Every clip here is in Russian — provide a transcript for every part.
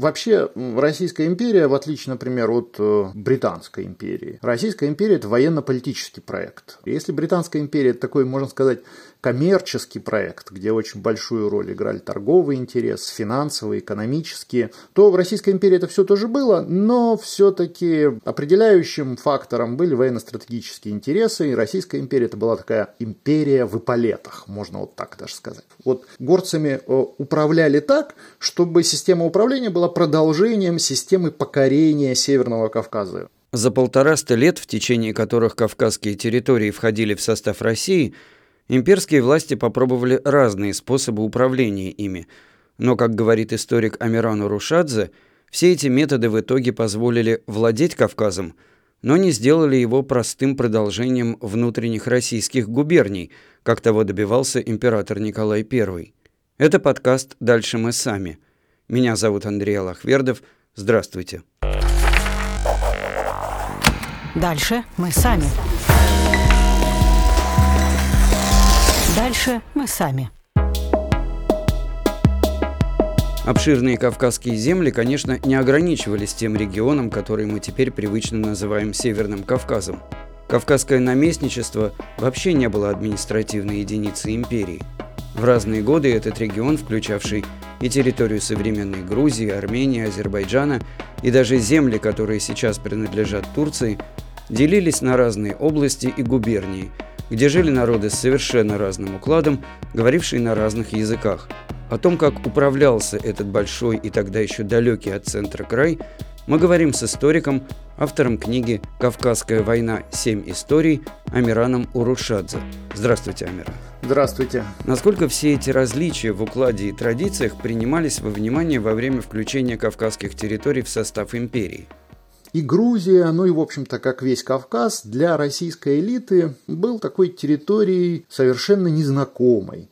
вообще Российская империя, в отличие, например, от э, Британской империи, Российская империя – это военно-политический проект. Если Британская империя – это такой, можно сказать, коммерческий проект, где очень большую роль играли торговые интересы, финансовые, экономические, то в Российской империи это все тоже было, но все-таки определяющим фактором были военно-стратегические интересы, и Российская империя это была такая империя в эполетах, можно вот так даже сказать. Вот горцами э, управляли так, чтобы система управления была продолжением системы покорения Северного Кавказа. За полтораста лет, в течение которых кавказские территории входили в состав России, Имперские власти попробовали разные способы управления ими, но, как говорит историк Амиран Урушадзе, все эти методы в итоге позволили владеть Кавказом, но не сделали его простым продолжением внутренних российских губерний, как того добивался император Николай I. Это подкаст «Дальше мы сами». Меня зовут Андрей Аллахвердов. Здравствуйте. Дальше мы сами. Дальше мы сами. Обширные кавказские земли, конечно, не ограничивались тем регионом, который мы теперь привычно называем Северным Кавказом. Кавказское наместничество вообще не было административной единицей империи. В разные годы этот регион, включавший и территорию современной Грузии, Армении, Азербайджана, и даже земли, которые сейчас принадлежат Турции, делились на разные области и губернии – где жили народы с совершенно разным укладом, говорившие на разных языках. О том, как управлялся этот большой и тогда еще далекий от центра край, мы говорим с историком, автором книги «Кавказская война. Семь историй» Амираном Урушадзе. Здравствуйте, Амиран. Здравствуйте. Насколько все эти различия в укладе и традициях принимались во внимание во время включения кавказских территорий в состав империи? И Грузия, ну и, в общем-то, как весь Кавказ, для российской элиты был такой территорией совершенно незнакомой.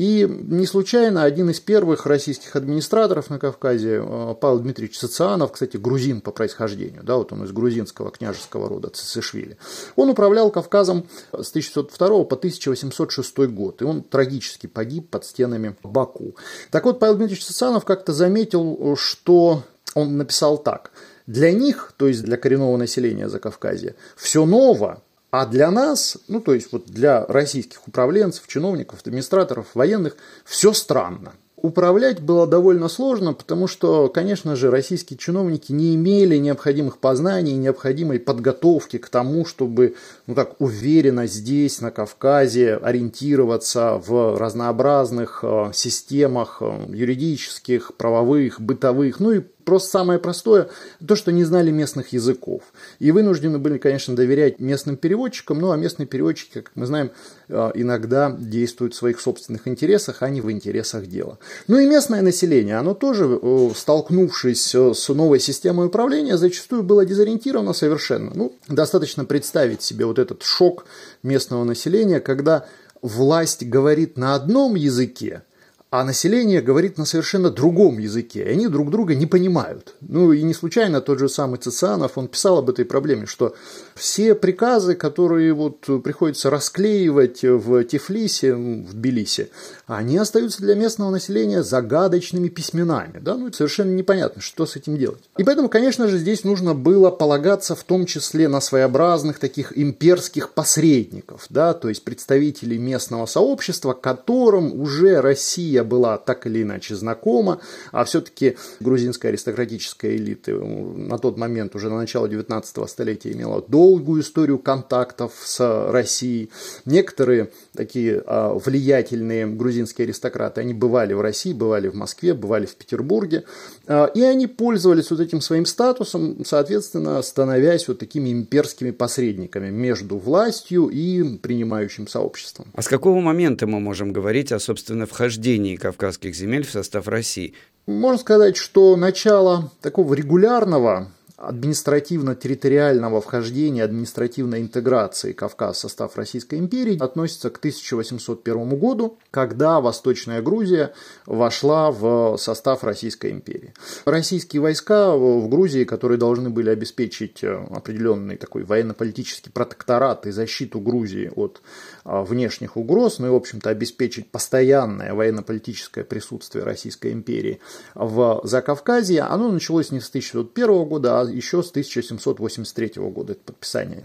И не случайно один из первых российских администраторов на Кавказе, э, Павел Дмитриевич Социанов, кстати, грузин по происхождению, да, вот он из грузинского княжеского рода Цесишвили, он управлял Кавказом с 1602 по 1806 год, и он трагически погиб под стенами Баку. Так вот, Павел Дмитриевич Социанов как-то заметил, что он написал так – для них, то есть для коренного населения Закавказья, все ново, а для нас, ну то есть вот для российских управленцев, чиновников, администраторов, военных, все странно. Управлять было довольно сложно, потому что, конечно же, российские чиновники не имели необходимых познаний, необходимой подготовки к тому, чтобы ну, так, уверенно здесь, на Кавказе, ориентироваться в разнообразных э, системах э, юридических, правовых, бытовых, ну и Просто самое простое, то, что не знали местных языков. И вынуждены были, конечно, доверять местным переводчикам, ну а местные переводчики, как мы знаем, э, иногда действуют в своих собственных интересах, а не в интересах дела. Ну и местное население, оно тоже, э, столкнувшись э, с новой системой управления, зачастую было дезориентировано совершенно. Ну, достаточно представить себе вот этот шок местного населения, когда власть говорит на одном языке, а население говорит на совершенно другом языке, и они друг друга не понимают. Ну и не случайно тот же самый Цицианов, он писал об этой проблеме, что все приказы, которые вот приходится расклеивать в Тифлисе, в Тбилиси, они остаются для местного населения загадочными письменами. Да? Ну, совершенно непонятно, что с этим делать. И поэтому, конечно же, здесь нужно было полагаться в том числе на своеобразных таких имперских посредников, да? то есть представителей местного сообщества, которым уже Россия была так или иначе знакома, а все-таки грузинская аристократическая элита на тот момент, уже на начало 19 столетия, имела долгую историю контактов с Россией. Некоторые такие а, влиятельные грузинские аристократы, они бывали в России, бывали в Москве, бывали в Петербурге, а, и они пользовались вот этим своим статусом, соответственно, становясь вот такими имперскими посредниками между властью и принимающим сообществом. А с какого момента мы можем говорить о, собственно, вхождении вхождении кавказских земель в состав России. Можно сказать, что начало такого регулярного административно-территориального вхождения, административной интеграции Кавказа в состав Российской империи относится к 1801 году, когда Восточная Грузия вошла в состав Российской империи. Российские войска в Грузии, которые должны были обеспечить э, определенный такой военно-политический протекторат и защиту Грузии от внешних угроз, ну и, в общем-то, обеспечить постоянное военно-политическое присутствие Российской империи в Закавказье, оно началось не с 1901 года, а еще с 1783 года, это подписание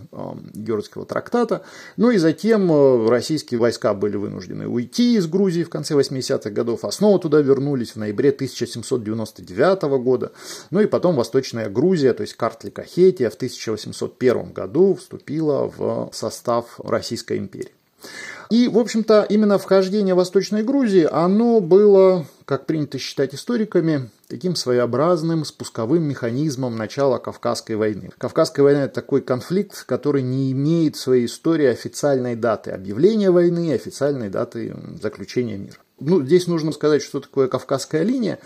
Георгиевского трактата. Ну и затем э, российские войска были вынуждены уйти из Грузии в конце 80-х годов, а снова туда вернулись в ноябре 1799 года. Ну и потом Восточная Грузия, то есть Картлика-Хетия в 1801 году вступила в состав Российской империи. И, в общем-то, именно вхождение Восточной Грузии, оно было, как принято считать историками, таким своеобразным спусковым механизмом начала Кавказской войны. Кавказская война – это такой конфликт, который не имеет в своей истории официальной даты объявления войны и официальной даты заключения мира. Ну, здесь нужно сказать, что такое Кавказская линия.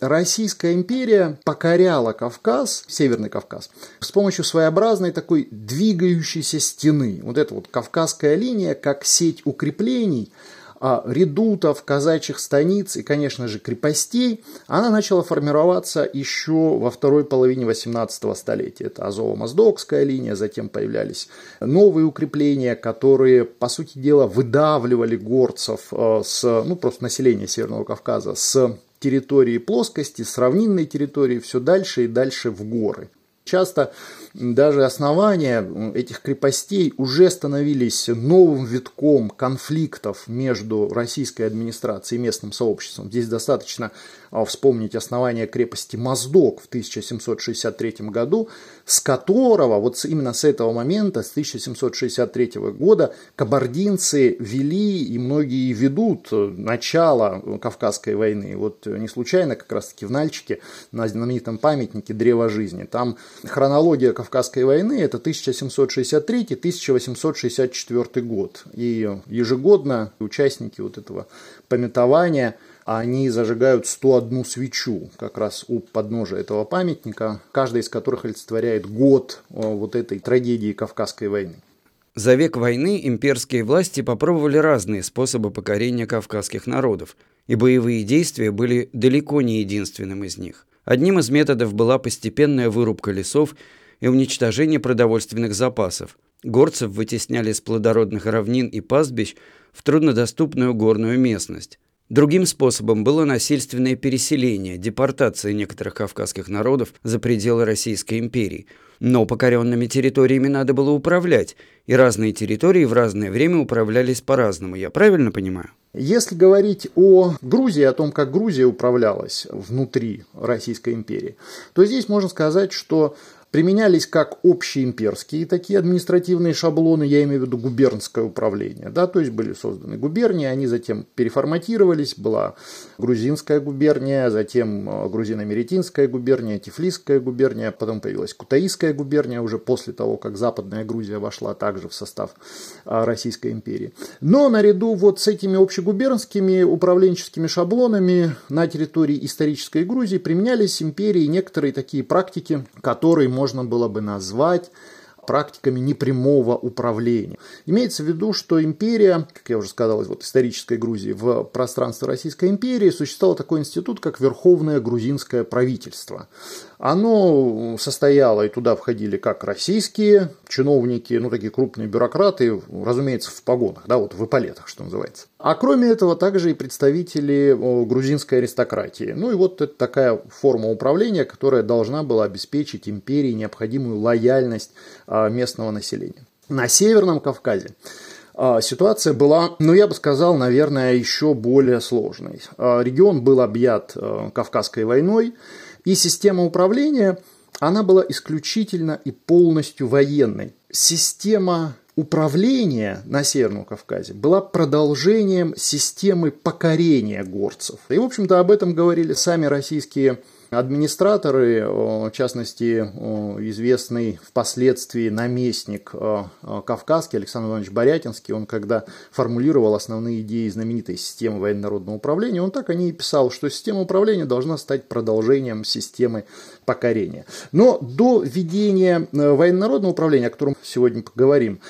Российская империя покоряла Кавказ, Северный Кавказ, с помощью своеобразной такой двигающейся стены. Вот эта вот Кавказская линия, как сеть укреплений, редутов, казачьих станиц и, конечно же, крепостей, она начала формироваться еще во второй половине 18 столетия. Это Азово-Моздокская линия, затем появлялись новые укрепления, которые, по сути дела, выдавливали горцев а, с, ну, просто населения Северного Кавказа с территории плоскости, с равнинной территории все дальше и дальше в горы. Часто даже основания этих крепостей уже становились новым витком конфликтов между российской администрацией и местным сообществом. Здесь достаточно а, вспомнить основание крепости Моздок в 1763 году, с которого, вот именно с этого момента, с 1763 года, кабардинцы вели и многие ведут начало Кавказской войны. Вот не случайно как раз-таки в Нальчике на знаменитом памятнике Древо жизни. Там хронология Кавказской войны – это 1763-1864 год. И ежегодно участники вот этого пометования – они зажигают 101 свечу как раз у подножия этого памятника, каждая из которых олицетворяет год э, вот этой трагедии Кавказской войны. За век войны имперские власти попробовали разные способы покорения кавказских народов, и боевые действия были далеко не единственным из них. Одним из методов была постепенная вырубка лесов и уничтожение продовольственных запасов. Горцев вытесняли с плодородных равнин и пастбищ в труднодоступную горную местность. Другим способом было насильственное переселение, депортация некоторых кавказских народов за пределы Российской империи. Но покоренными территориями надо было управлять, и разные территории в разное время управлялись по-разному, я правильно понимаю? Если говорить о Грузии, о том, как Грузия управлялась внутри Российской империи, то здесь можно сказать, что применялись как общеимперские такие административные шаблоны, я имею в виду губернское управление, да, то есть были созданы губернии, они затем переформатировались, была грузинская губерния, затем э, грузино-меретинская губерния, тифлисская губерния, потом появилась кутаисская губерния уже после того, как Западная Грузия вошла также в состав э, Российской империи. Но наряду вот с этими общегубернскими управленческими шаблонами на территории исторической Грузии применялись империи некоторые такие практики, которые можно можно было бы назвать практиками непрямого управления. Имеется в виду, что империя, как я уже сказал, вот исторической Грузии, в пространстве Российской империи существовал такой институт, как Верховное грузинское правительство. Оно состояло, и туда входили как российские чиновники, ну такие крупные бюрократы, разумеется, в погонах, да, вот в эполетах, что называется. А кроме этого, также и представители грузинской аристократии. Ну и вот это такая форма управления, которая должна была обеспечить империи необходимую лояльность а, местного населения. На Северном Кавказе а, ситуация была, ну я бы сказал, наверное, еще более сложной. А, регион был объят Кавказской войной, и система управления, она была исключительно и полностью военной. Система управления на Северном Кавказе была продолжением системы покорения горцев. И, в общем-то, об этом говорили сами российские Администраторы, в частности, известный впоследствии наместник Кавказский Александр Иванович Борятинский, он когда формулировал основные идеи знаменитой системы военно-народного управления, он так о ней писал, что система управления должна стать продолжением системы покорения. Но до введения военно-народного управления, о котором сегодня поговорим,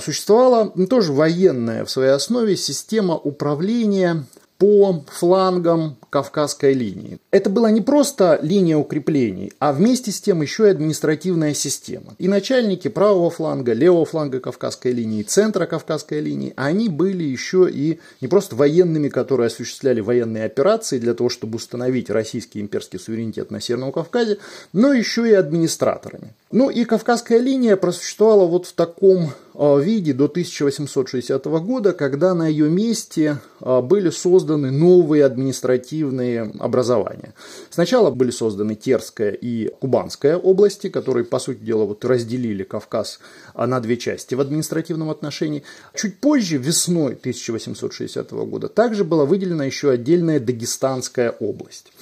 существовала тоже военная в своей основе система управления по флангам Кавказской линии. Это была не просто линия укреплений, а вместе с тем еще и административная система. И начальники правого фланга, левого фланга Кавказской линии, центра Кавказской линии, они были еще и не просто военными, которые осуществляли военные операции для того, чтобы установить российский имперский суверенитет на Северном Кавказе, но еще и администраторами. Ну и Кавказская линия просуществовала вот в таком виде до 1860 года, когда на ее месте а, были созданы новые административные образования. Сначала были созданы Терская и Кубанская области, которые, по сути дела, вот разделили Кавказ а, на две части в административном отношении. Чуть позже, весной 1860 года, также была выделена еще отдельная Дагестанская область.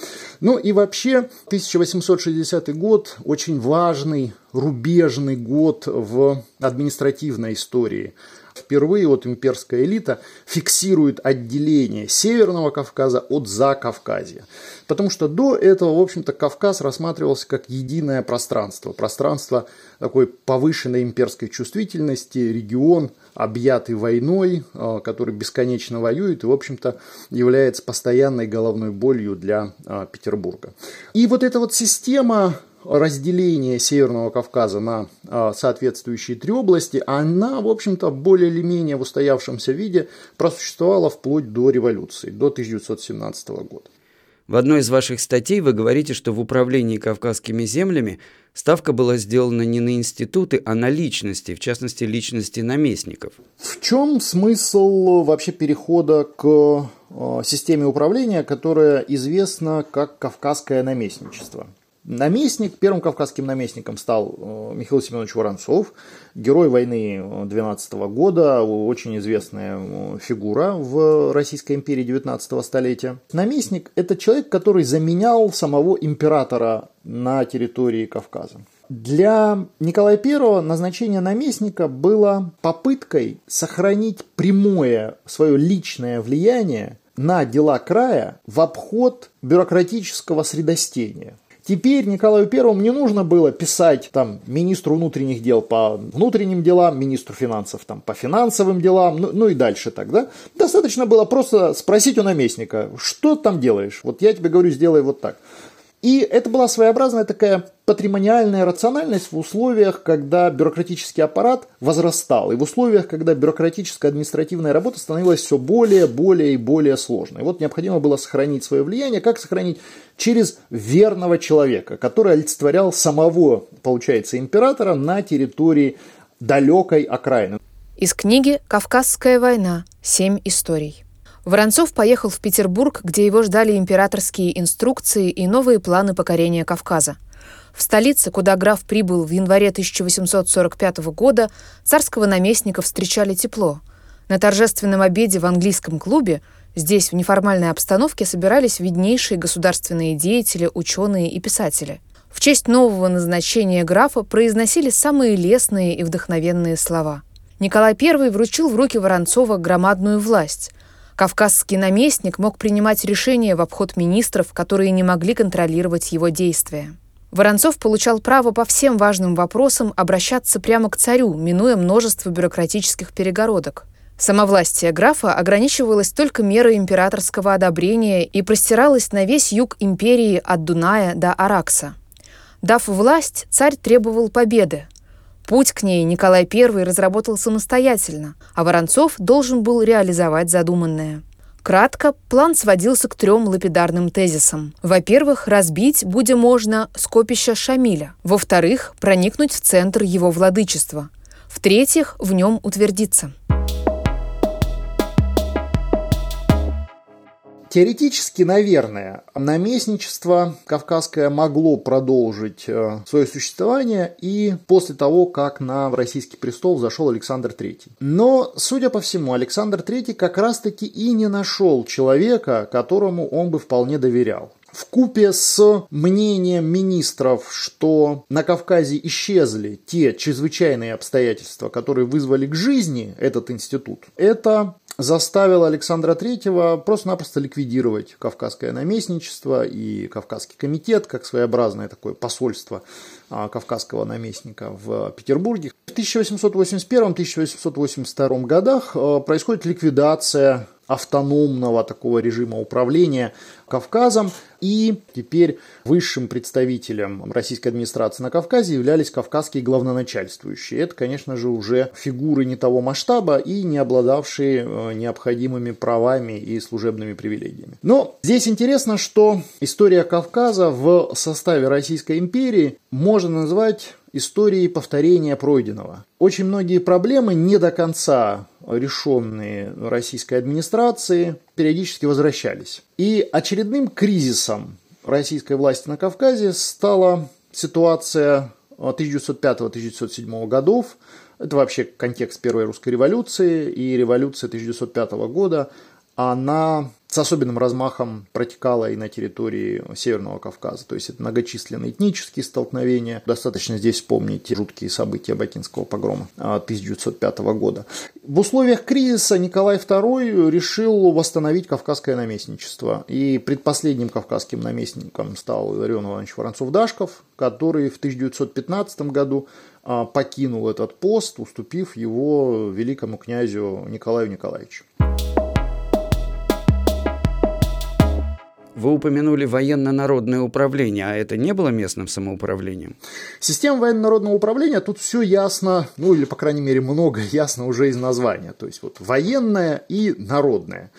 Ну и вообще 1860 год очень важный, рубежный год в административной истории впервые вот имперская элита фиксирует отделение Северного Кавказа от Закавказья. Потому что до этого, в общем-то, Кавказ рассматривался как единое пространство. Пространство такой повышенной имперской чувствительности, регион, объятый войной, а, который бесконечно воюет и, в общем-то, является постоянной головной болью для а, Петербурга. И вот эта вот система разделение Северного Кавказа на а, соответствующие три области, она, в общем-то, более или менее в устоявшемся виде просуществовала вплоть до революции, до 1917 года. В одной из ваших статей вы говорите, что в управлении кавказскими землями ставка была сделана не на институты, а на личности, в частности, личности наместников. В чем смысл вообще перехода к а, системе управления, которая известна как кавказское наместничество? Наместник, первым кавказским наместником стал э, Михаил Семенович Воронцов, герой войны 12 года, очень известная э, фигура в Российской империи 19 столетия. Наместник – это человек, который заменял самого императора на территории Кавказа. Для Николая I назначение наместника было попыткой сохранить прямое свое личное влияние на дела края в обход бюрократического средостения – Теперь Николаю Первому не нужно было писать там министру внутренних дел по внутренним делам, министру финансов там по финансовым делам, ну, ну и дальше так, да? Достаточно было просто спросить у наместника, что там делаешь? Вот я тебе говорю, сделай вот так. И это была своеобразная такая патримониальная рациональность в условиях, когда бюрократический аппарат возрастал, и в условиях, когда бюрократическая административная работа становилась все более, более и более сложной. Вот необходимо было сохранить свое влияние. Как сохранить? Через верного человека, который олицетворял самого, получается, императора на территории далекой окраины. Из книги «Кавказская война. Семь историй». Воронцов поехал в Петербург, где его ждали императорские инструкции и новые планы покорения Кавказа. В столице, куда граф прибыл в январе 1845 года, царского наместника встречали тепло. На торжественном обеде в английском клубе здесь в неформальной обстановке собирались виднейшие государственные деятели, ученые и писатели. В честь нового назначения графа произносили самые лестные и вдохновенные слова. Николай I вручил в руки Воронцова громадную власть – Кавказский наместник мог принимать решения в обход министров, которые не могли контролировать его действия. Воронцов получал право по всем важным вопросам обращаться прямо к царю, минуя множество бюрократических перегородок. Самовластие графа ограничивалось только мерой императорского одобрения и простиралось на весь юг империи от Дуная до Аракса. Дав власть, царь требовал победы, Путь к ней Николай I разработал самостоятельно, а Воронцов должен был реализовать задуманное. Кратко, план сводился к трем лапидарным тезисам. Во-первых, разбить, будем можно, скопище Шамиля. Во-вторых, проникнуть в центр его владычества. В-третьих, в нем утвердиться. Теоретически, наверное, наместничество кавказское могло продолжить э, свое существование и после того, как на российский престол зашел Александр III. Но, судя по всему, Александр III как раз-таки и не нашел человека, которому он бы вполне доверял. в купе с мнением министров, что на Кавказе исчезли те чрезвычайные обстоятельства, которые вызвали к жизни этот институт, это заставило Александра Третьего просто-напросто ликвидировать Кавказское наместничество и Кавказский комитет, как своеобразное такое посольство а, Кавказского наместника в Петербурге. В 1881-1882 годах а, происходит ликвидация автономного такого режима управления Кавказом. И теперь высшим представителем российской администрации на Кавказе являлись кавказские главноначальствующие. Это, конечно же, уже фигуры не того масштаба и не обладавшие э, необходимыми правами и служебными привилегиями. Но здесь интересно, что история Кавказа в составе Российской империи можно назвать историей повторения пройденного. Очень многие проблемы не до конца решенные российской администрации периодически возвращались. И очередным кризисом российской власти на Кавказе стала ситуация 1905-1907 годов. Это вообще контекст Первой русской революции и революция 1905 года. Она с особенным размахом протекала и на территории Северного Кавказа. То есть это многочисленные этнические столкновения. Достаточно здесь вспомнить жуткие события Бакинского погрома 1905 года. В условиях кризиса Николай II решил восстановить кавказское наместничество. И предпоследним кавказским наместником стал Илларион Иванович Воронцов-Дашков, который в 1915 году а, покинул этот пост, уступив его великому князю Николаю Николаевичу. Вы упомянули военно-народное управление, а это не было местным самоуправлением? Система военно-народного управления, тут все ясно, ну или, по крайней мере, много ясно уже из названия. То есть вот военное и народное.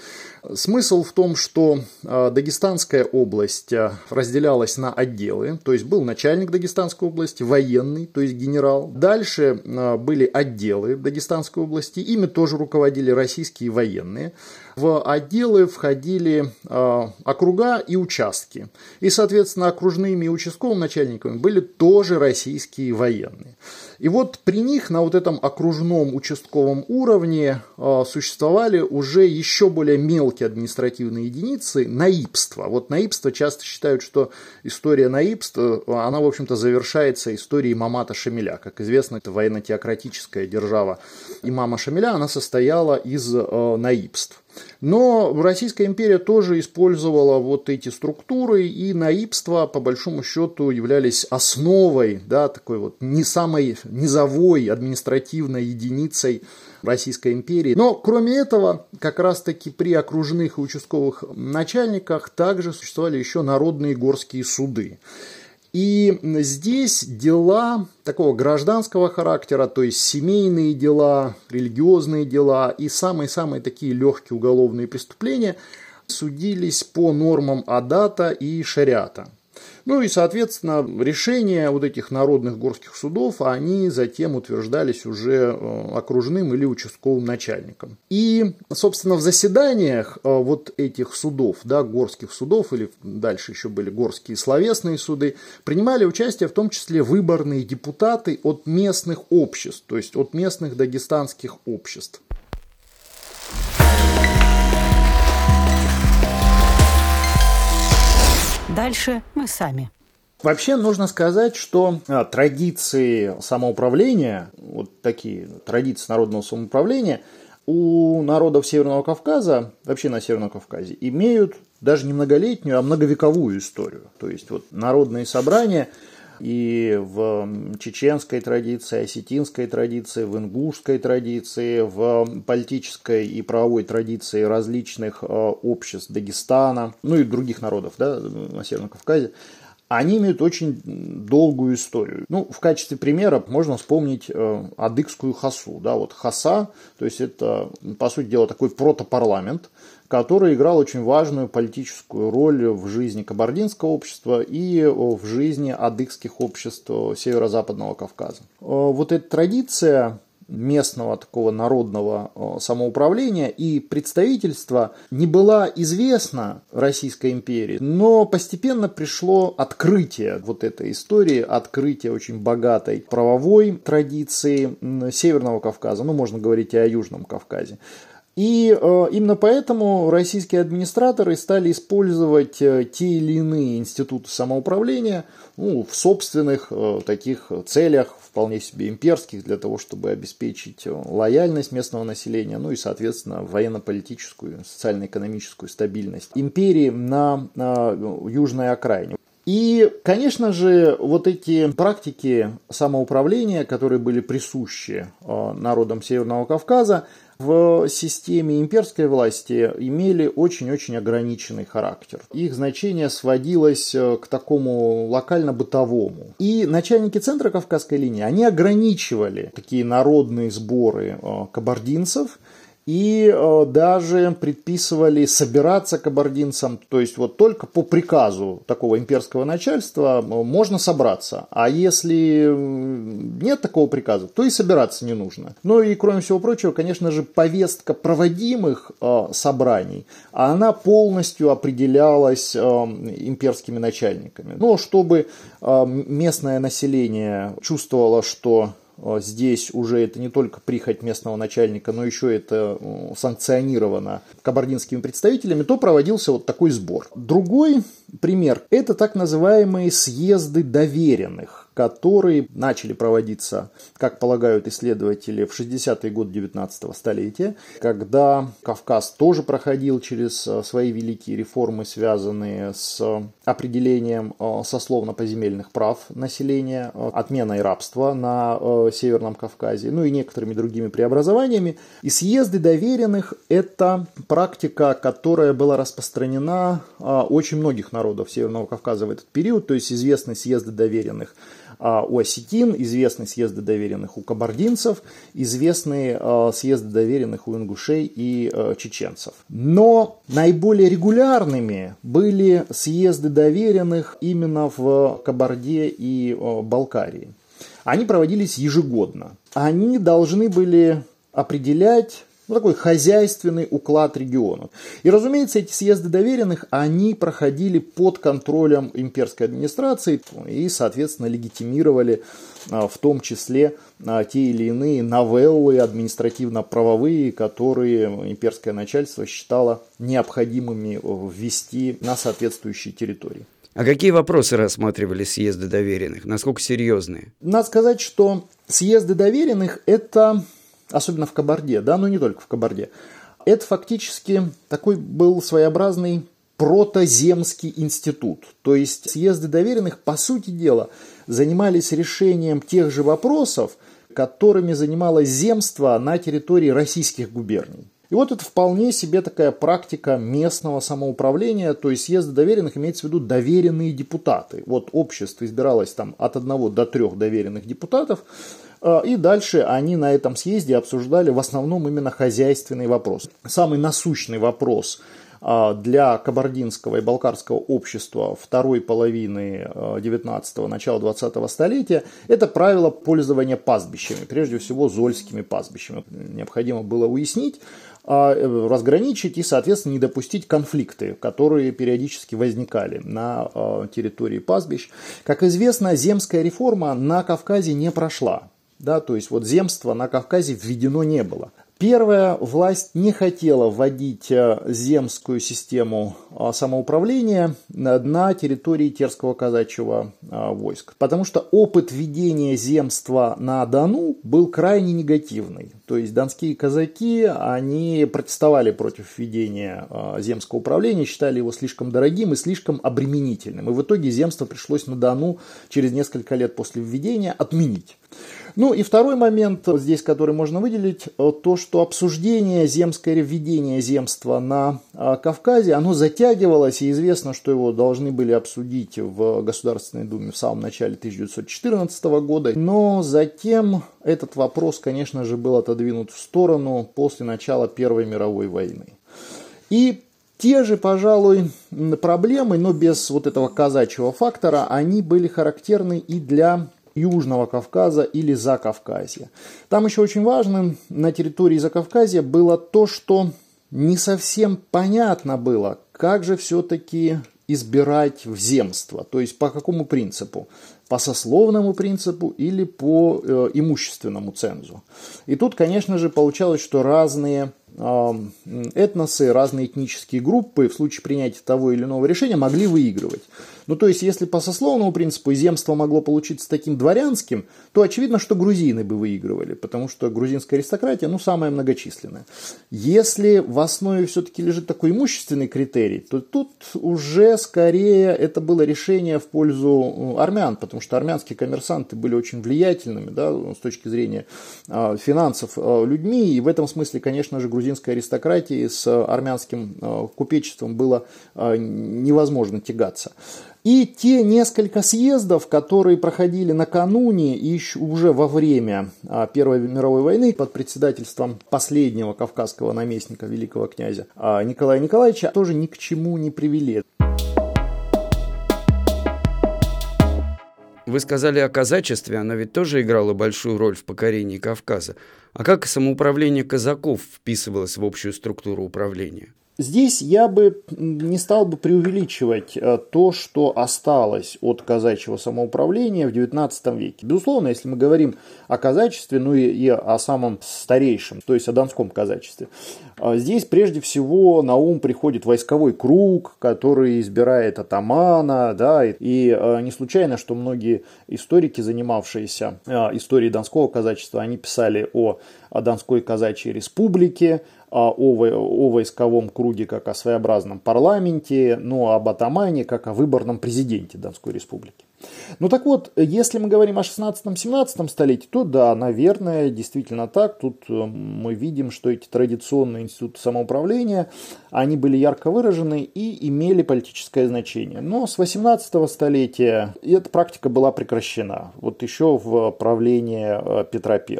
Смысл в том, что а, Дагестанская область а, разделялась на отделы, то есть был начальник Дагестанской области, военный, то есть генерал. Дальше а, были отделы Дагестанской области, ими тоже руководили российские военные. В отделы входили округа и участки. И, соответственно, окружными и участковыми начальниками были тоже российские военные. И вот при них на вот этом окружном участковом уровне существовали уже еще более мелкие административные единицы, наибство. Вот наибство часто считают, что история наибства, она, в общем-то, завершается историей Мамата Шамиля. Как известно, это военно-теократическая держава имама Шамиля, она состояла из э, наибств. Но Российская империя тоже использовала вот эти структуры, и наибства, по большому счету, являлись основой, да, такой вот не самой низовой административной единицей Российской империи. Но кроме этого, как раз таки при окружных и участковых начальниках также существовали еще народные горские суды. И здесь дела такого гражданского характера, то есть семейные дела, религиозные дела и самые-самые такие легкие уголовные преступления судились по нормам Адата и Шариата. Ну и, соответственно, решения вот этих народных горских судов, они затем утверждались уже э, окружным или участковым начальником. И, собственно, в заседаниях э, вот этих судов, да, горских судов, или дальше еще были горские словесные суды, принимали участие в том числе выборные депутаты от местных обществ, то есть от местных дагестанских обществ. Дальше мы сами. Вообще нужно сказать, что а, традиции самоуправления, вот такие традиции народного самоуправления у народов Северного Кавказа, вообще на Северном Кавказе, имеют даже не многолетнюю, а многовековую историю. То есть вот народные собрания и в чеченской традиции, осетинской традиции, в ингушской традиции, в политической и правовой традиции различных а, обществ Дагестана, ну и других народов да, на Северном Кавказе, они имеют очень долгую историю. Ну, в качестве примера можно вспомнить э, адыгскую хасу. Да, вот хаса, то есть это, по сути дела, такой протопарламент, который играл очень важную политическую роль в жизни кабардинского общества и в жизни адыгских обществ северо-западного Кавказа. Э, вот эта традиция местного такого народного э, самоуправления и представительства не была известна Российской империи, но постепенно пришло открытие вот этой истории, открытие очень богатой правовой традиции Северного Кавказа, ну можно говорить и о Южном Кавказе. И э, именно поэтому российские администраторы стали использовать э, те или иные институты самоуправления ну, в собственных э, таких целях, вполне себе имперских, для того, чтобы обеспечить э, лояльность местного населения, ну и, соответственно, военно-политическую, социально-экономическую стабильность империи на, на южной окраине. И, конечно же, вот эти практики самоуправления, которые были присущи э, народам Северного Кавказа, в системе имперской власти имели очень-очень ограниченный характер. Их значение сводилось э, к такому локально-бытовому. И начальники центра Кавказской линии, они ограничивали такие народные сборы э, кабардинцев – и э, даже предписывали собираться кабардинцам, то есть вот только по приказу такого имперского начальства э, можно собраться, а если нет такого приказа, то и собираться не нужно. Ну и кроме всего прочего, конечно же, повестка проводимых э, собраний, она полностью определялась имперскими начальниками. Но чтобы местное население чувствовало, что здесь уже это не только прихоть местного начальника, но еще это санкционировано кабардинскими представителями, то проводился вот такой сбор. Другой пример – это так называемые съезды доверенных которые начали проводиться, как полагают исследователи, в 60-е годы 19 столетия, когда Кавказ тоже проходил через э, свои великие реформы, связанные с определением э, сословно-поземельных прав населения, э, отменой рабства на Северном Кавказе, ну и некоторыми другими преобразованиями. И съезды доверенных – это практика, которая была распространена очень многих народов Северного Кавказа в этот период, то есть известны съезды доверенных у осетин, известны съезды доверенных у кабардинцев, известны а, съезды доверенных у ингушей и а, чеченцев. Но наиболее регулярными были съезды доверенных именно в Кабарде и Балкарии. Они проводились ежегодно. Они должны были определять ну, такой хозяйственный уклад региона. И, разумеется, эти съезды доверенных, они проходили под контролем имперской администрации и, соответственно, легитимировали а, в том числе а, те или иные новеллы административно-правовые, которые имперское начальство считало необходимыми ввести на соответствующие территории. А какие вопросы рассматривали съезды доверенных? Насколько серьезные? Надо сказать, что съезды доверенных – это особенно в Кабарде, да, но не только в Кабарде, это фактически такой был своеобразный протоземский институт. То есть съезды доверенных, по сути дела, занимались решением тех же вопросов, которыми занималось земство на территории российских губерний. И вот это вполне себе такая практика местного самоуправления, то есть съезды доверенных имеется в виду доверенные депутаты. Вот общество избиралось там от одного до трех доверенных депутатов, и дальше они на этом съезде обсуждали в основном именно хозяйственный вопрос. Самый насущный вопрос а, для кабардинского и балкарского общества второй половины 19-го, а, начала 20-го столетия, это правило пользования пастбищами, прежде всего зольскими пастбищами. Необходимо было уяснить, разграничить и, соответственно, не допустить конфликты, которые периодически возникали на территории пастбищ. Как известно, земская реформа на Кавказе не прошла. Да, то есть вот земство на Кавказе введено не было. Первая власть не хотела вводить э, земскую систему самоуправления на территории Терского казачьего э, войска, потому что опыт введения земства на Дону был крайне негативный. То есть донские казаки, они протестовали против введения земского управления, считали его слишком дорогим и слишком обременительным. И в итоге земство пришлось на Дону через несколько лет после введения отменить. Ну и второй момент здесь, который можно выделить, э, то, что обсуждение земское введение земства на Кавказе, оно затягивалось, и известно, что его должны были обсудить в Государственной Думе в самом начале 1914 года, но затем этот вопрос, конечно же, был отодвинут в сторону после начала Первой мировой войны. И те же, пожалуй, проблемы, но без вот этого казачьего фактора, они были характерны и для Южного Кавказа или Закавказья. Там еще очень важным на территории Закавказья было то, что не совсем понятно было, как же все-таки избирать в земство, то есть по какому принципу, по сословному принципу или по э, имущественному цензу. И тут, конечно же, получалось, что разные этносы, разные этнические группы в случае принятия того или иного решения могли выигрывать. Ну, то есть, если по сословному принципу земство могло получиться таким дворянским, то очевидно, что грузины бы выигрывали, потому что грузинская аристократия, ну, самая многочисленная. Если в основе все-таки лежит такой имущественный критерий, то тут уже скорее это было решение в пользу э, армян, потому что армянские коммерсанты были очень влиятельными, да, с точки зрения э, финансов э, людьми, и в этом смысле, конечно же, грузинской аристократии с армянским купечеством было невозможно тягаться. И те несколько съездов, которые проходили накануне и еще уже во время а, Первой мировой войны под председательством последнего кавказского наместника великого князя а, Николая Николаевича, тоже ни к чему не привели. Вы сказали о казачестве, оно ведь тоже играло большую роль в покорении Кавказа. А как самоуправление казаков вписывалось в общую структуру управления? Здесь я бы не стал бы преувеличивать э, то, что осталось от казачьего самоуправления в XIX веке. Безусловно, если мы говорим о казачестве, ну и, и о самом старейшем, то есть о донском казачестве, э, здесь прежде всего на ум приходит войсковой круг, который избирает атамана, да, и, и э, не случайно, что многие историки, занимавшиеся историей донского казачества, они писали о, о Донской казачьей республике, о, войсковом круге как о своеобразном парламенте, но об атамане как о выборном президенте Донской республики. Ну так вот, если мы говорим о 16-17 столетии, то да, наверное, действительно так. Тут э, мы видим, что эти традиционные институты самоуправления, они были ярко выражены и имели политическое значение. Но с 18 столетия эта практика была прекращена. Вот еще в правлении э, Петра I.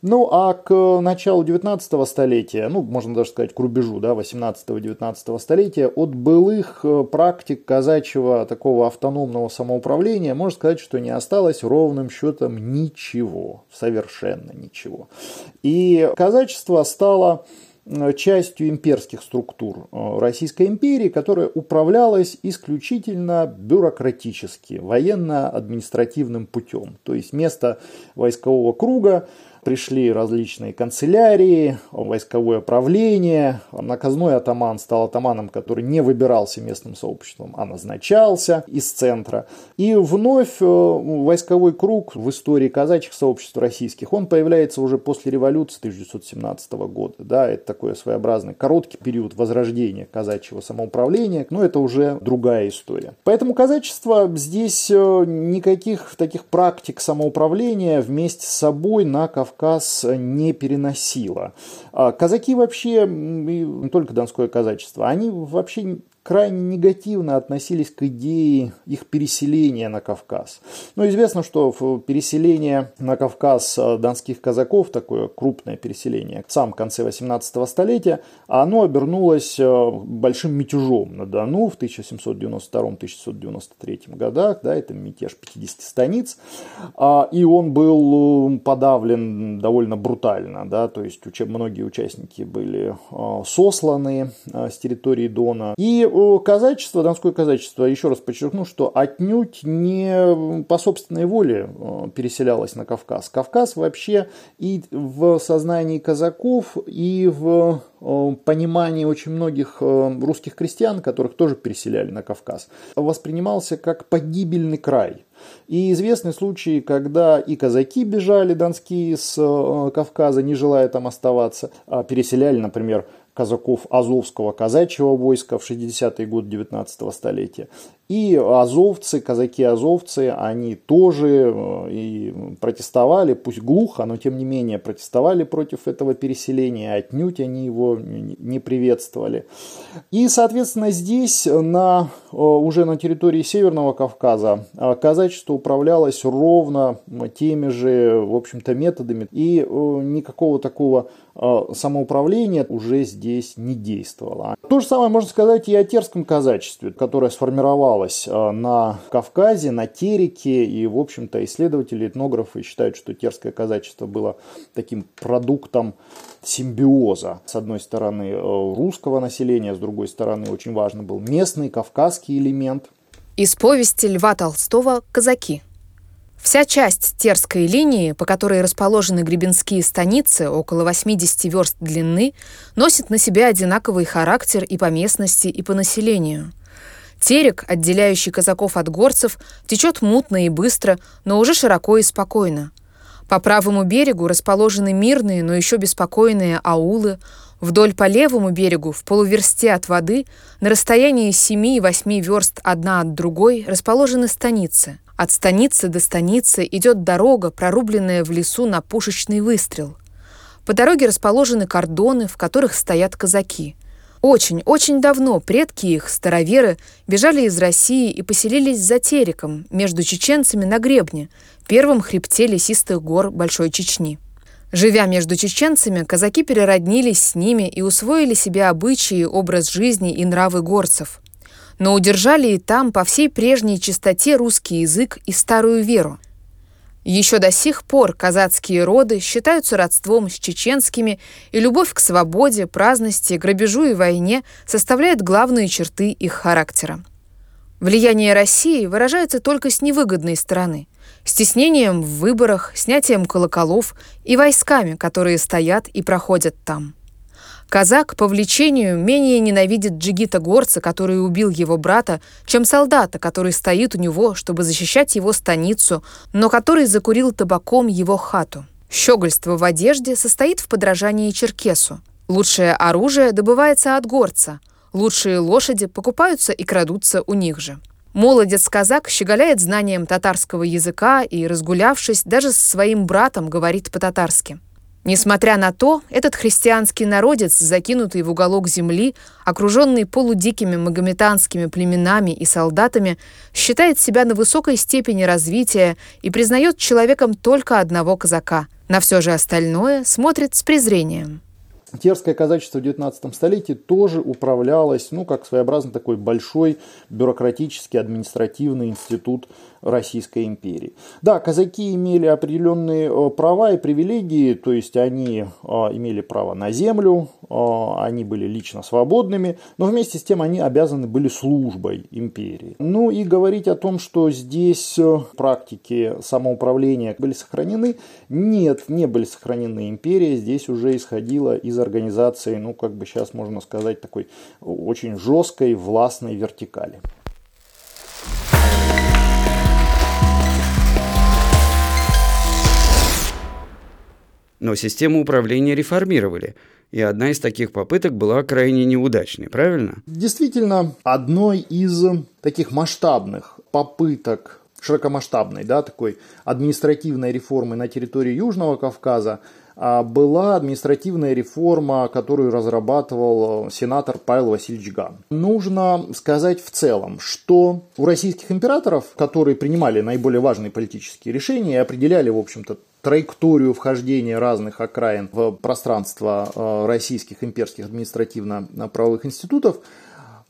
Ну а к началу 19 столетия, ну можно даже сказать к рубежу да, 18-19 столетия, от былых э, практик казачьего такого автономного самоуправления управления, можно сказать, что не осталось ровным счетом ничего, совершенно ничего. И казачество стало частью имперских структур э, Российской империи, которая управлялась исключительно бюрократически, военно-административным путем. То есть место войскового круга пришли различные канцелярии, войсковое правление. Наказной атаман стал атаманом, который не выбирался местным сообществом, а назначался из центра. И вновь э, войсковой круг в истории казачьих сообществ российских, он появляется уже после революции 1917 года. Да, это такой своеобразный короткий период возрождения казачьего самоуправления, но это уже другая история. Поэтому казачество здесь э, никаких таких практик самоуправления вместе с собой на Кавказе Кавказ не переносила. А казаки вообще, не только донское казачество, они вообще крайне негативно относились к идее их переселения на Кавказ. Но известно, что переселение на Кавказ э, донских казаков, такое крупное переселение, в самом конце 18 столетия, оно обернулось э, большим мятежом на Дону в 1792-1793 годах, да, это мятеж 50 станиц, а, и он был э, подавлен довольно брутально, да, то есть многие участники были сосланы с территории Дона, и казачество, донское казачество, еще раз подчеркну, что отнюдь не по собственной воле э, переселялось на Кавказ. Кавказ вообще и в сознании казаков, и в э, понимании очень многих э, русских крестьян, которых тоже переселяли на Кавказ, воспринимался как погибельный край. И известны случаи, когда и казаки бежали донские с Кавказа, не желая там оставаться, а переселяли, например, казаков Азовского казачьего войска в 60-е годы 19 столетия. И азовцы, казаки-азовцы, они тоже э, и протестовали, пусть глухо, но тем не менее протестовали против этого переселения, отнюдь они его не приветствовали. И, соответственно, здесь на, э, уже на территории Северного Кавказа э, казачество управлялось ровно теми же, в общем-то, методами, и никакого такого самоуправления уже здесь не действовало. То же самое можно сказать и о терском казачестве, которое сформировалось развивалась э, на Кавказе, на Тереке, и, в общем-то, исследователи, этнографы считают, что терское казачество было таким продуктом симбиоза. С одной стороны, э, русского населения, с другой стороны, очень важный был местный кавказский элемент. Из повести Льва Толстого «Казаки». Вся часть Терской линии, по которой расположены гребенские станицы, около 80 верст длины, носит на себе одинаковый характер и по местности, и по населению. Терек, отделяющий казаков от горцев, течет мутно и быстро, но уже широко и спокойно. По правому берегу расположены мирные, но еще беспокойные аулы. Вдоль по левому берегу, в полуверсте от воды, на расстоянии 7-8 верст одна от другой, расположены станицы – от станицы до станицы идет дорога, прорубленная в лесу на пушечный выстрел. По дороге расположены кордоны, в которых стоят казаки. Очень-очень давно предки их, староверы, бежали из России и поселились за Тереком, между чеченцами на гребне, первом хребте лесистых гор Большой Чечни. Живя между чеченцами, казаки перероднились с ними и усвоили себе обычаи, образ жизни и нравы горцев но удержали и там по всей прежней чистоте русский язык и старую веру. Еще до сих пор казацкие роды считаются родством с чеченскими, и любовь к свободе, праздности, грабежу и войне составляет главные черты их характера. Влияние России выражается только с невыгодной стороны – стеснением в выборах, снятием колоколов и войсками, которые стоят и проходят там. Казак по влечению менее ненавидит джигита-горца, который убил его брата, чем солдата, который стоит у него, чтобы защищать его станицу, но который закурил табаком его хату. Щегольство в одежде состоит в подражании черкесу. Лучшее оружие добывается от горца. Лучшие лошади покупаются и крадутся у них же. Молодец-казак щеголяет знанием татарского языка и, разгулявшись, даже с своим братом говорит по-татарски. Несмотря на то, этот христианский народец, закинутый в уголок земли, окруженный полудикими магометанскими племенами и солдатами, считает себя на высокой степени развития и признает человеком только одного казака. На все же остальное смотрит с презрением. Терское казачество в XIX столетии тоже управлялось, ну, как своеобразно такой большой бюрократический административный институт Российской империи. Да, казаки имели определенные э, права и привилегии, то есть они э, имели право на землю, э, они были лично свободными, но вместе с тем они обязаны были службой империи. Ну и говорить о том, что здесь практики самоуправления были сохранены, нет, не были сохранены. Империя здесь уже исходила из организации, ну как бы сейчас можно сказать, такой очень жесткой властной вертикали. Но систему управления реформировали, и одна из таких попыток была крайне неудачной, правильно? Действительно, одной из таких масштабных попыток широкомасштабной, да, такой административной реформы на территории Южного Кавказа была административная реформа, которую разрабатывал сенатор Павел Васильевич Ган. Нужно сказать в целом, что у российских императоров, которые принимали наиболее важные политические решения и определяли, в общем-то, траекторию вхождения разных окраин в пространство э, российских имперских административно-правовых институтов,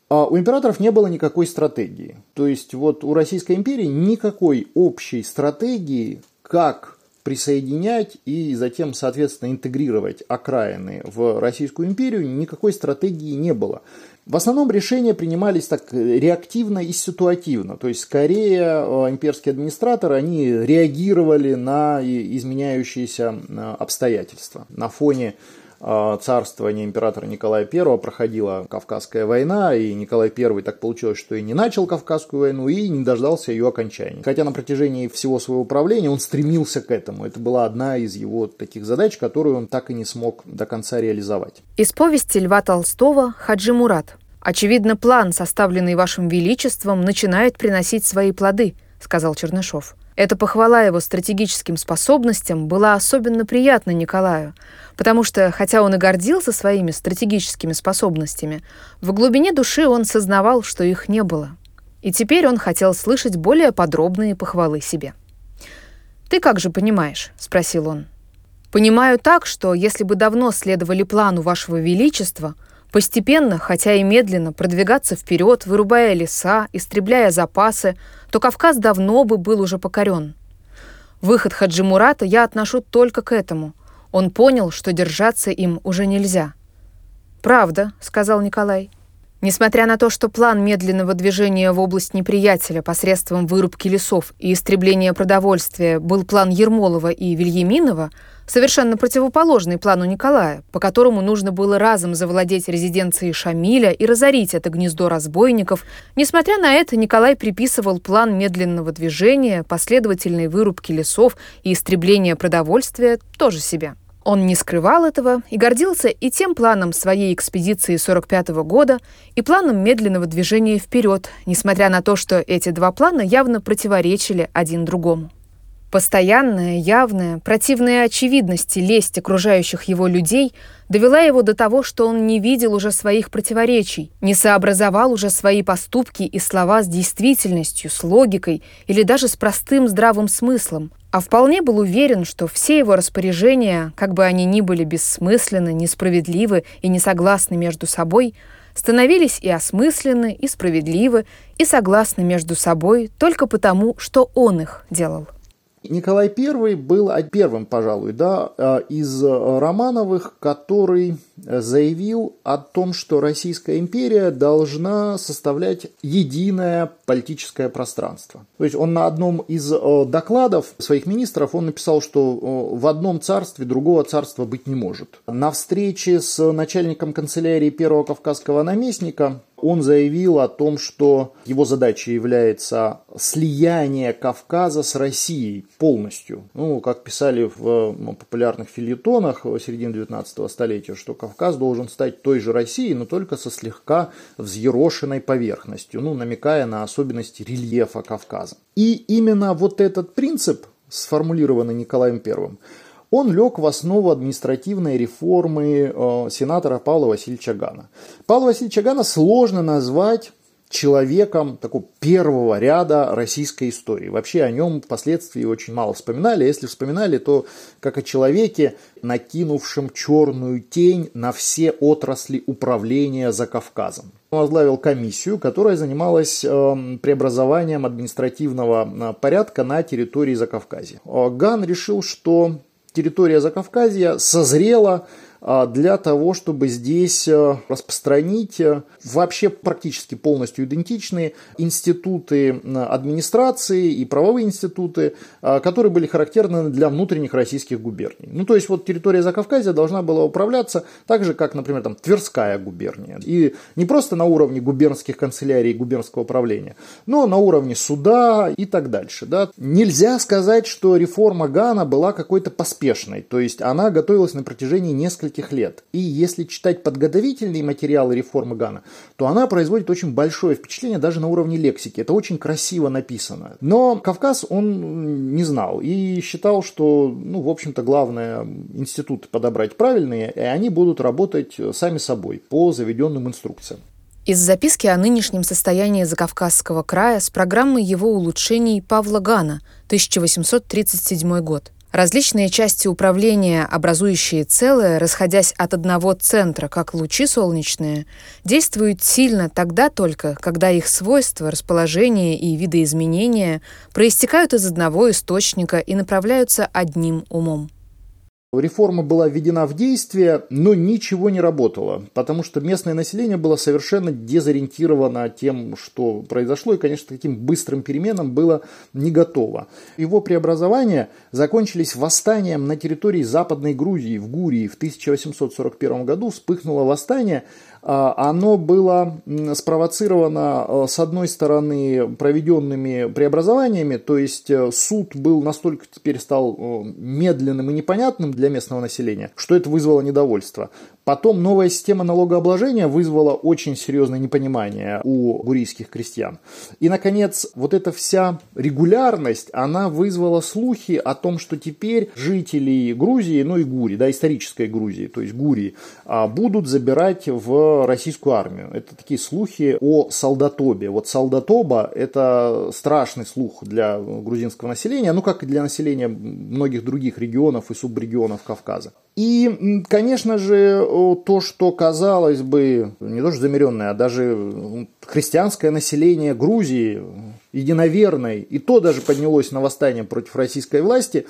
а у императоров не было никакой стратегии. То есть вот у Российской империи никакой общей стратегии, как присоединять и затем, соответственно, интегрировать окраины в Российскую империю, никакой стратегии не было. В основном решения принимались так реактивно и ситуативно, то есть скорее э, имперские администраторы, они реагировали на изменяющиеся э, обстоятельства. На фоне царствования императора Николая I проходила Кавказская война, и Николай I так получилось, что и не начал Кавказскую войну, и не дождался ее окончания. Хотя на протяжении всего своего правления он стремился к этому. Это была одна из его таких задач, которую он так и не смог до конца реализовать. Из повести Льва Толстого «Хаджи Мурат». «Очевидно, план, составленный Вашим Величеством, начинает приносить свои плоды», — сказал Чернышов. Эта похвала его стратегическим способностям была особенно приятна Николаю, потому что, хотя он и гордился своими стратегическими способностями, в глубине души он сознавал, что их не было. И теперь он хотел слышать более подробные похвалы себе. «Ты как же понимаешь?» — спросил он. «Понимаю так, что если бы давно следовали плану Вашего Величества, Постепенно, хотя и медленно, продвигаться вперед, вырубая леса, истребляя запасы, то Кавказ давно бы был уже покорен. Выход Хаджи Мурата я отношу только к этому. Он понял, что держаться им уже нельзя. «Правда», — сказал Николай. Несмотря на то, что план медленного движения в область неприятеля посредством вырубки лесов и истребления продовольствия был план Ермолова и Вильяминова, совершенно противоположный плану Николая, по которому нужно было разом завладеть резиденцией Шамиля и разорить это гнездо разбойников, несмотря на это Николай приписывал план медленного движения, последовательной вырубки лесов и истребления продовольствия тоже себе. Он не скрывал этого и гордился и тем планом своей экспедиции 45 -го года, и планом медленного движения вперед, несмотря на то, что эти два плана явно противоречили один другому. Постоянная, явная, противная очевидности лесть окружающих его людей довела его до того, что он не видел уже своих противоречий, не сообразовал уже свои поступки и слова с действительностью, с логикой или даже с простым здравым смыслом, а вполне был уверен, что все его распоряжения, как бы они ни были бессмысленны, несправедливы и не согласны между собой, становились и осмысленны, и справедливы, и согласны между собой только потому, что он их делал. Николай I был первым, пожалуй, да, э, из Романовых, который заявил о том, что Российская империя должна составлять единое политическое пространство. То есть он на одном из э, докладов своих министров он написал, что э, в одном царстве другого царства быть не может. На встрече с начальником канцелярии первого кавказского наместника он заявил о том, что его задачей является слияние Кавказа с Россией полностью. Ну, как писали в ну, популярных фильетонах в середине 19 столетия, что Кавказ должен стать той же Россией, но только со слегка взъерошенной поверхностью, ну, намекая на особенности рельефа Кавказа. И именно вот этот принцип, сформулированный Николаем Первым, он лег в основу административной реформы э, сенатора Павла Васильевича Гана. Павла Васильевича Гана сложно назвать человеком такого первого ряда российской истории. Вообще о нем впоследствии очень мало вспоминали. Если вспоминали, то как о человеке, накинувшем черную тень на все отрасли управления за Кавказом. Он возглавил комиссию, которая занималась э, преобразованием административного э, порядка на территории Закавказья. Ган решил, что территория Закавказья созрела для того, чтобы здесь э, распространить э, вообще практически полностью идентичные институты администрации и правовые институты, а, которые были характерны для внутренних российских губерний. Ну, то есть вот территория Закавказья должна была управляться так же, как, например, там Тверская губерния. И не просто на уровне губернских канцелярий и губернского управления, но на уровне суда и так дальше. Да. Нельзя сказать, что реформа Гана была какой-то поспешной, то есть она готовилась на протяжении нескольких нескольких лет. И если читать подготовительные материалы реформы Гана, то она производит очень большое впечатление даже на уровне лексики. Это очень красиво написано. Но Кавказ он не знал и считал, что, ну, в общем-то, главное институты подобрать правильные, и они будут работать сами собой по заведенным инструкциям. Из записки о нынешнем состоянии Закавказского края с программой его улучшений Павла Гана, 1837 год – Различные части управления, образующие целое, расходясь от одного центра, как лучи солнечные, действуют сильно тогда только, когда их свойства, расположение и видоизменения проистекают из одного источника и направляются одним умом. Реформа была введена в действие, но ничего не работало, потому что местное население было совершенно дезориентировано тем, что произошло, и, конечно, таким быстрым переменам было не готово. Его преобразования закончились восстанием на территории Западной Грузии, в Гурии. В 1841 году вспыхнуло восстание, оно было спровоцировано, а, с одной стороны, проведенными преобразованиями, то есть э, суд был настолько теперь стал э, медленным и непонятным для местного населения, что это вызвало недовольство. Потом новая система налогообложения вызвала очень серьезное непонимание у гурийских крестьян. И, наконец, вот эта вся регулярность, она вызвала слухи о том, что теперь жители Грузии, ну и Гури, да, исторической Грузии, то есть Гурии, а, будут забирать в российскую армию. Это такие слухи о солдатобе. Вот солдатоба – это страшный слух для грузинского населения, ну как и для населения многих других регионов и субрегионов Кавказа. И, конечно же, то, что казалось бы, не то что замеренное, а даже христианское население Грузии, единоверной, и то даже поднялось на восстание против российской власти,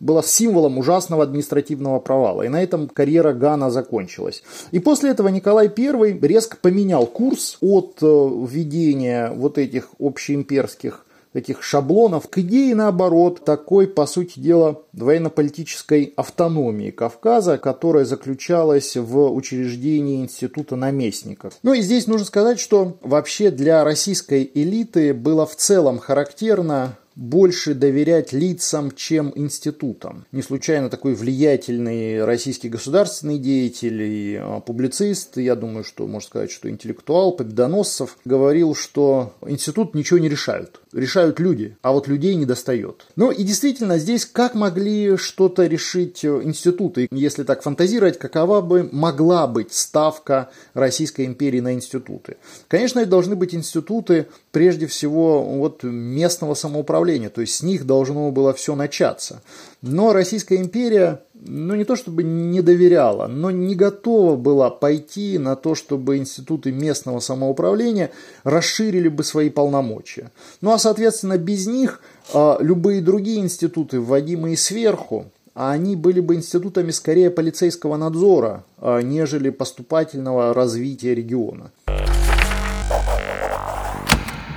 была символом ужасного административного провала. И на этом карьера Гана закончилась. И после этого Николай I резко поменял курс от э, введения вот этих общеимперских этих шаблонов к идее, наоборот, такой, по сути дела, военно-политической автономии Кавказа, которая заключалась в учреждении института наместников. Ну и здесь нужно сказать, что вообще для российской элиты было в целом характерно больше доверять лицам, чем институтам. Не случайно такой влиятельный российский государственный деятель и а, публицист, я думаю, что можно сказать, что интеллектуал, Победоносцев, говорил, что институт ничего не решают. Решают люди, а вот людей не достает. Ну и действительно, здесь как могли что-то решить институты? Если так фантазировать, какова бы могла быть ставка Российской империи на институты? Конечно, это должны быть институты, прежде всего, вот местного самоуправления управления, то есть с них должно было все начаться. Но Российская империя, ну не то чтобы не доверяла, но не готова была пойти на то, чтобы институты местного самоуправления расширили бы свои полномочия. Ну а соответственно без них а, любые другие институты, вводимые сверху, они были бы институтами скорее полицейского надзора, а, нежели поступательного развития региона.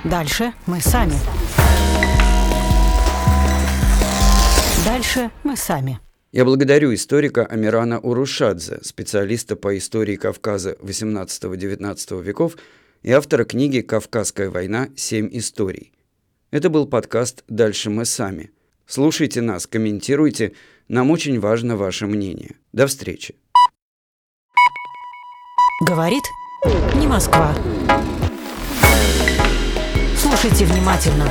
Дальше мы сами. Дальше мы сами. Я благодарю историка Амирана Урушадзе, специалиста по истории Кавказа XVIII-XIX веков и автора книги «Кавказская война. Семь историй». Это был подкаст «Дальше мы сами». Слушайте нас, комментируйте. Нам очень важно ваше мнение. До встречи. Говорит не Москва. Слушайте внимательно.